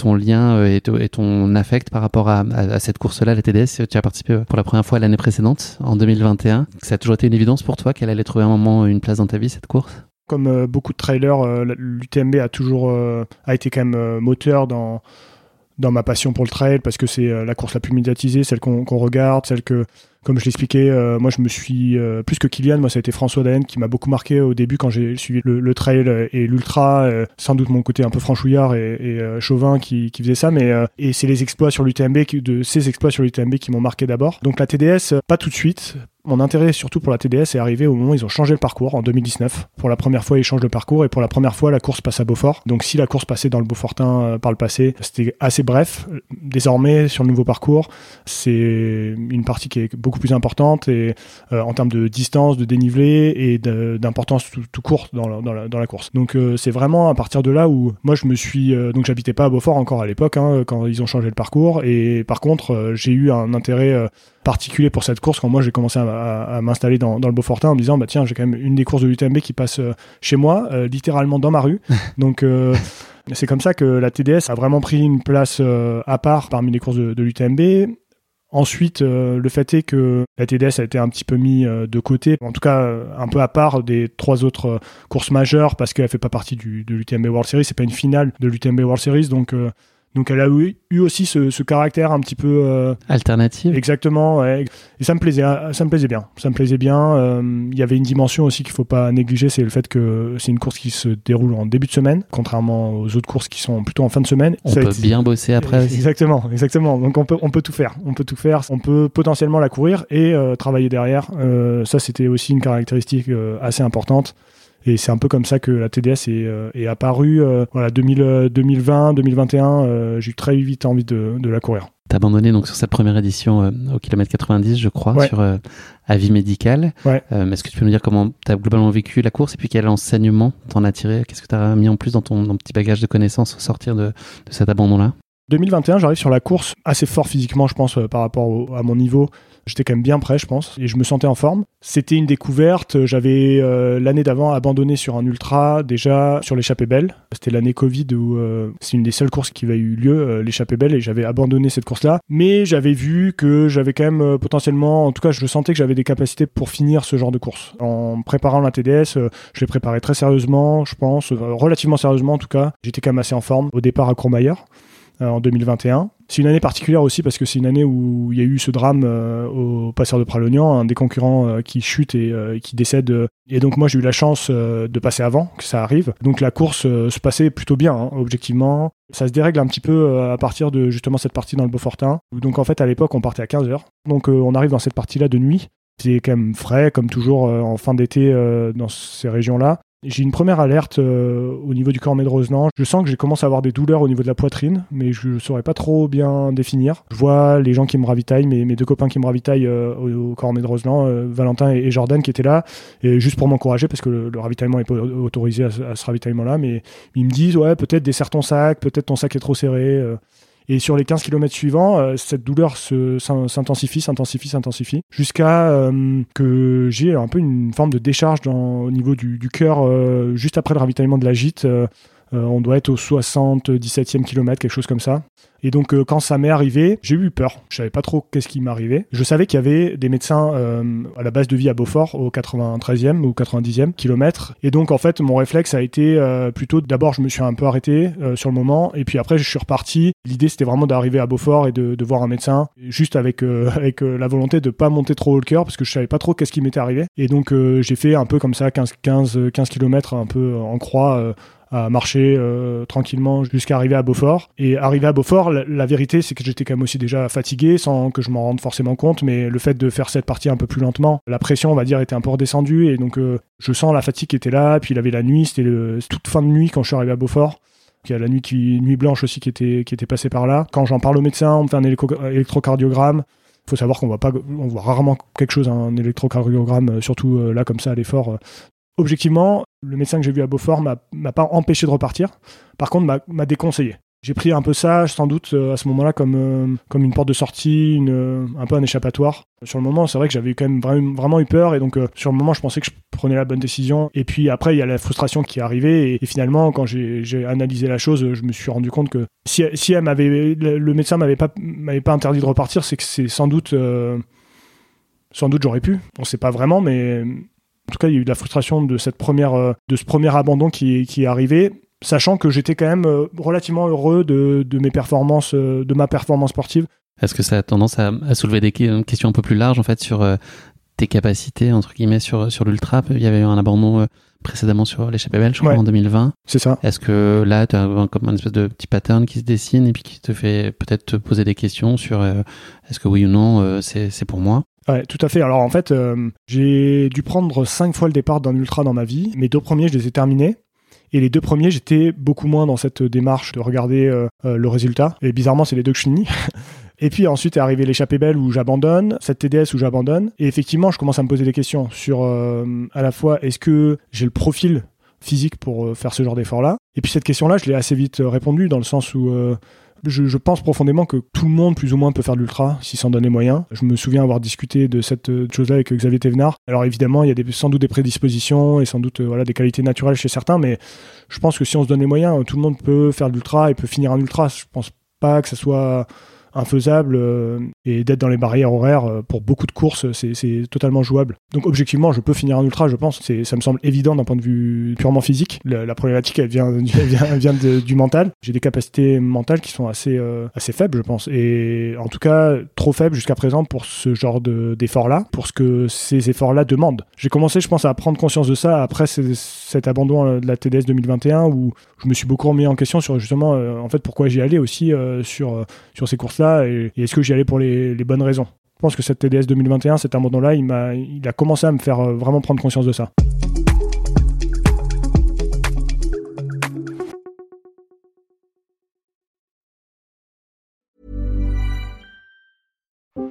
ton lien euh, et, ton affect par rapport à, cette course-là, la TDS Tu as participé pour la première fois l'année précédente, en 2021. Ça a toujours été une évidence pour toi qu'elle allait trouver un moment une place dans ta vie, cette course? Comme euh, beaucoup de trailers, euh, l'UTMB a toujours a été quand même moteur dans dans ma passion pour le trail parce que c'est la course la plus médiatisée, celle qu'on regarde, celle que comme je l'expliquais, euh, moi je me suis euh, plus que Kylian, moi ça a été François Daen qui m'a beaucoup marqué au début quand j'ai suivi le, trail et l'ultra, euh, sans doute mon côté un peu franchouillard et, et chauvin qui, qui, faisait ça, mais et c'est les exploits sur l'UTMB, de ces exploits sur l'UTMB qui m'ont marqué d'abord. Donc la TDS, pas tout de suite, mon intérêt surtout pour la TDS est arrivé au moment où ils ont changé le parcours en 2019. Pour la première fois, ils changent le parcours et pour la première fois, la course passe à Beaufort. Donc si la course passait dans le Beaufortin par le passé, c'était assez bref. Désormais, sur le nouveau parcours, c'est une partie qui est beaucoup plus importante et euh, en termes de distance, de dénivelé et d'importance tout, court dans la, dans, la, course. Donc euh, c'est vraiment à partir de là où moi je me suis euh, donc j'habitais pas à Beaufort encore à l'époque hein, quand ils ont changé le parcours. Et par contre j'ai eu un intérêt particulier pour cette course quand moi j'ai commencé à, m'installer dans, dans, le Beaufortin en me disant bah tiens j'ai quand même une des courses de l'UTMB qui passe chez moi littéralement dans ma rue. Donc c'est comme ça que la TDS a vraiment pris une place à part parmi les courses de, de l'UTMB Ensuite, euh, le fait est que la TDS a été un petit peu mis euh, de côté, en tout cas euh, un peu à part des trois autres courses majeures parce qu'elle fait pas partie du, de l'UTMB World Series, c'est pas une finale de l'UTMB World Series, donc donc elle a eu, aussi ce, caractère un petit peu euh, alternatif. Exactement. Et ça me plaisait, ça me plaisait bien. Ça me plaisait bien. Euh, il y avait une dimension aussi qu'il faut pas négliger, c'est le fait que c'est une course qui se déroule en début de semaine, contrairement aux autres courses qui sont plutôt en fin de semaine. On peut bien bosser après. Exactement, exactement. Donc on peut, on peut tout faire. On peut tout faire. On peut potentiellement la courir et euh, travailler derrière. ça, c'était aussi une caractéristique assez importante. Et c'est un peu comme ça que la TDS est, euh, est apparue. Euh, voilà, 2020, 2021, euh, j'ai eu très vite envie de, de la courir. T'as abandonné donc sur cette première édition au kilomètre 90, je crois, sur avis médical. Ouais. Est-ce que tu peux nous dire comment tu as globalement vécu la course et puis quel enseignement t'en as tiré? Qu'est-ce que tu as mis en plus dans ton, petit bagage de connaissances au sortir de, de cet abandon-là? 2021, j'arrive sur la course assez fort physiquement, je pense, par rapport à mon niveau. J'étais quand même bien prêt, je pense, et je me sentais en forme. C'était une découverte. J'avais euh, l'année d'avant abandonné sur un ultra, déjà sur l'échappée belle. C'était l'année Covid où euh, c'est une des seules courses qui avait eu lieu, euh, l'échappée belle, et j'avais abandonné cette course-là. Mais j'avais vu que j'avais quand même potentiellement, en tout cas, je sentais que j'avais des capacités pour finir ce genre de course. En préparant la TDS, je l'ai préparé très sérieusement, je pense, relativement sérieusement en tout cas. J'étais quand même assez en forme au départ à Courmayeur en 2021. C'est une année particulière aussi parce que c'est une année où il y a eu ce drame euh, au passeur de Pralognan, un des concurrents euh, qui chute et euh, qui décède. Et donc moi j'ai eu la chance de passer avant que ça arrive. Donc la course se passait plutôt bien, hein, objectivement. Ça se dérègle un petit peu à partir de justement cette partie dans le Beaufortin. Donc en fait à l'époque on partait à 15h. Donc on arrive dans cette partie-là de nuit. C'est quand même frais, comme toujours en fin d'été dans ces régions-là. J'ai une première alerte euh, au niveau du cornet de. Je sens que j'ai commencé à avoir des douleurs au niveau de la poitrine, mais je ne saurais pas trop bien définir. Je vois les gens qui me ravitaillent, mes, deux copains qui me ravitaillent euh, au, cornet de Rosenan, euh, Valentin et, Jordan qui étaient là, juste pour m'encourager, parce que le, ravitaillement n'est pas autorisé à, ce ravitaillement-là, mais ils me disent, ouais, peut-être desserre ton sac, peut-être ton sac est trop serré. Et sur les 15 km suivants, euh, cette douleur s'intensifie, s'intensifie, s'intensifie, jusqu'à euh, que j'ai un peu une forme de décharge au niveau du, cœur euh, juste après le ravitaillement de la gîte. On doit être au 77e kilomètre, quelque chose comme ça. Et donc, euh, quand ça m'est arrivé, j'ai eu peur. Je savais pas trop qu'est-ce qui m'arrivait. Je savais qu'il y avait des médecins euh, à la base de vie à Beaufort, au 93e ou 90e kilomètre. Et donc, en fait, mon réflexe a été euh, plutôt d'abord, je me suis un peu arrêté sur le moment, et puis après, je suis reparti. L'idée, c'était vraiment d'arriver à Beaufort et de, voir un médecin, juste avec avec la volonté de pas monter trop haut le cœur, parce que je savais pas trop qu'est-ce qui m'était arrivé. Et donc, j'ai fait un peu comme ça, 15 15 15 km, un peu en croix à marcher euh, tranquillement jusqu'à arriver à Beaufort. Et arrivé à Beaufort, la, vérité, c'est que j'étais quand même aussi déjà fatigué, sans que je m'en rende forcément compte, mais le fait de faire cette partie un peu plus lentement, la pression, on va dire, était un peu redescendue, et donc euh, je sens la fatigue qui était là, puis il avait la nuit, c'était toute fin de nuit quand je suis arrivé à Beaufort. Il y a la nuit, qui, nuit blanche aussi qui était, qui était passée par là. Quand j'en parle au médecin, on me fait un électrocardiogramme. Il faut savoir qu'on voit pas, on voit rarement quelque chose, un électrocardiogramme, euh, surtout là comme ça à l'effort objectivement, le médecin que j'ai vu à Beaufort m'a pas empêché de repartir. Par contre, m'a déconseillé. J'ai pris un peu ça, sans doute, euh, à ce moment-là, comme, euh, comme une porte de sortie, euh, un peu un échappatoire. Sur le moment, c'est vrai que j'avais quand même vraiment, eu peur, et donc sur le moment, je pensais que je prenais la bonne décision. Et puis après, il y a la frustration qui est arrivée, et, finalement, quand j'ai analysé la chose, je me suis rendu compte que si, si elle m'avait, le médecin m'avait pas, m'avait pas interdit de repartir, c'est que c'est sans doute, sans doute j'aurais pu. On sait pas vraiment, mais en tout cas, il y a eu de la frustration de, cette première, euh, de ce premier abandon qui, qui est arrivé, sachant que j'étais quand même euh, relativement heureux de, de, mes performances, euh, de ma performance sportive. Est-ce que ça a tendance à, soulever des questions un peu plus larges en fait sur tes capacités entre guillemets sur sur l'ultra? Il y avait eu un abandon précédemment sur l'échappée belge, je crois, en 2020. C'est ça. Est-ce que là, tu as comme un espèce de petit pattern qui se dessine et puis qui te fait peut-être te poser des questions sur est-ce que oui ou non c'est pour moi? Ouais, tout à fait. Alors en fait, euh, j'ai dû prendre cinq fois le départ d'un ultra dans ma vie. Mes deux premiers, je les ai terminés. Et les deux premiers, j'étais beaucoup moins dans cette démarche de regarder euh, euh, le résultat. Et bizarrement, c'est les deux que je finis. et puis ensuite est arrivé l'échappée belle où j'abandonne, cette TDS où j'abandonne. Et effectivement, je commence à me poser des questions sur à la fois est-ce que j'ai le profil physique pour faire ce genre d'effort-là? Et puis cette question-là, je l'ai assez vite répondu dans le sens où je, pense profondément que tout le monde, plus ou moins, peut faire de l'ultra s'il s'en donne les moyens. Je me souviens avoir discuté de cette euh, chose-là avec Xavier Thévenard. Alors évidemment, il y a des, sans doute des prédispositions et sans doute euh, voilà, des qualités naturelles chez certains, mais je pense que si on se donne les moyens, tout le monde peut faire de l'ultra et peut finir un ultra. Je pense pas que ça soit infaisable euh, et d'être dans les barrières horaires euh, pour beaucoup de courses, c'est totalement jouable. Donc objectivement, je peux finir un ultra, je pense. Ça me semble évident d'un point de vue purement physique. La, problématique, elle vient, du mental. J'ai des capacités mentales qui sont assez, euh, assez faibles, je pense. Et en tout cas, trop faibles jusqu'à présent pour ce genre d'efforts-là, pour ce que ces efforts-là demandent. J'ai commencé, je pense, à prendre conscience de ça après cet abandon de la TDS 2021 où je me suis beaucoup remis en question sur justement, en fait, pourquoi j'y allais aussi sur, sur ces courses et, est-ce que j'y allais pour les, bonnes raisons? Je pense que cette TDS 2021, cet abandon-là, il, il a commencé à me faire euh, vraiment prendre conscience de ça.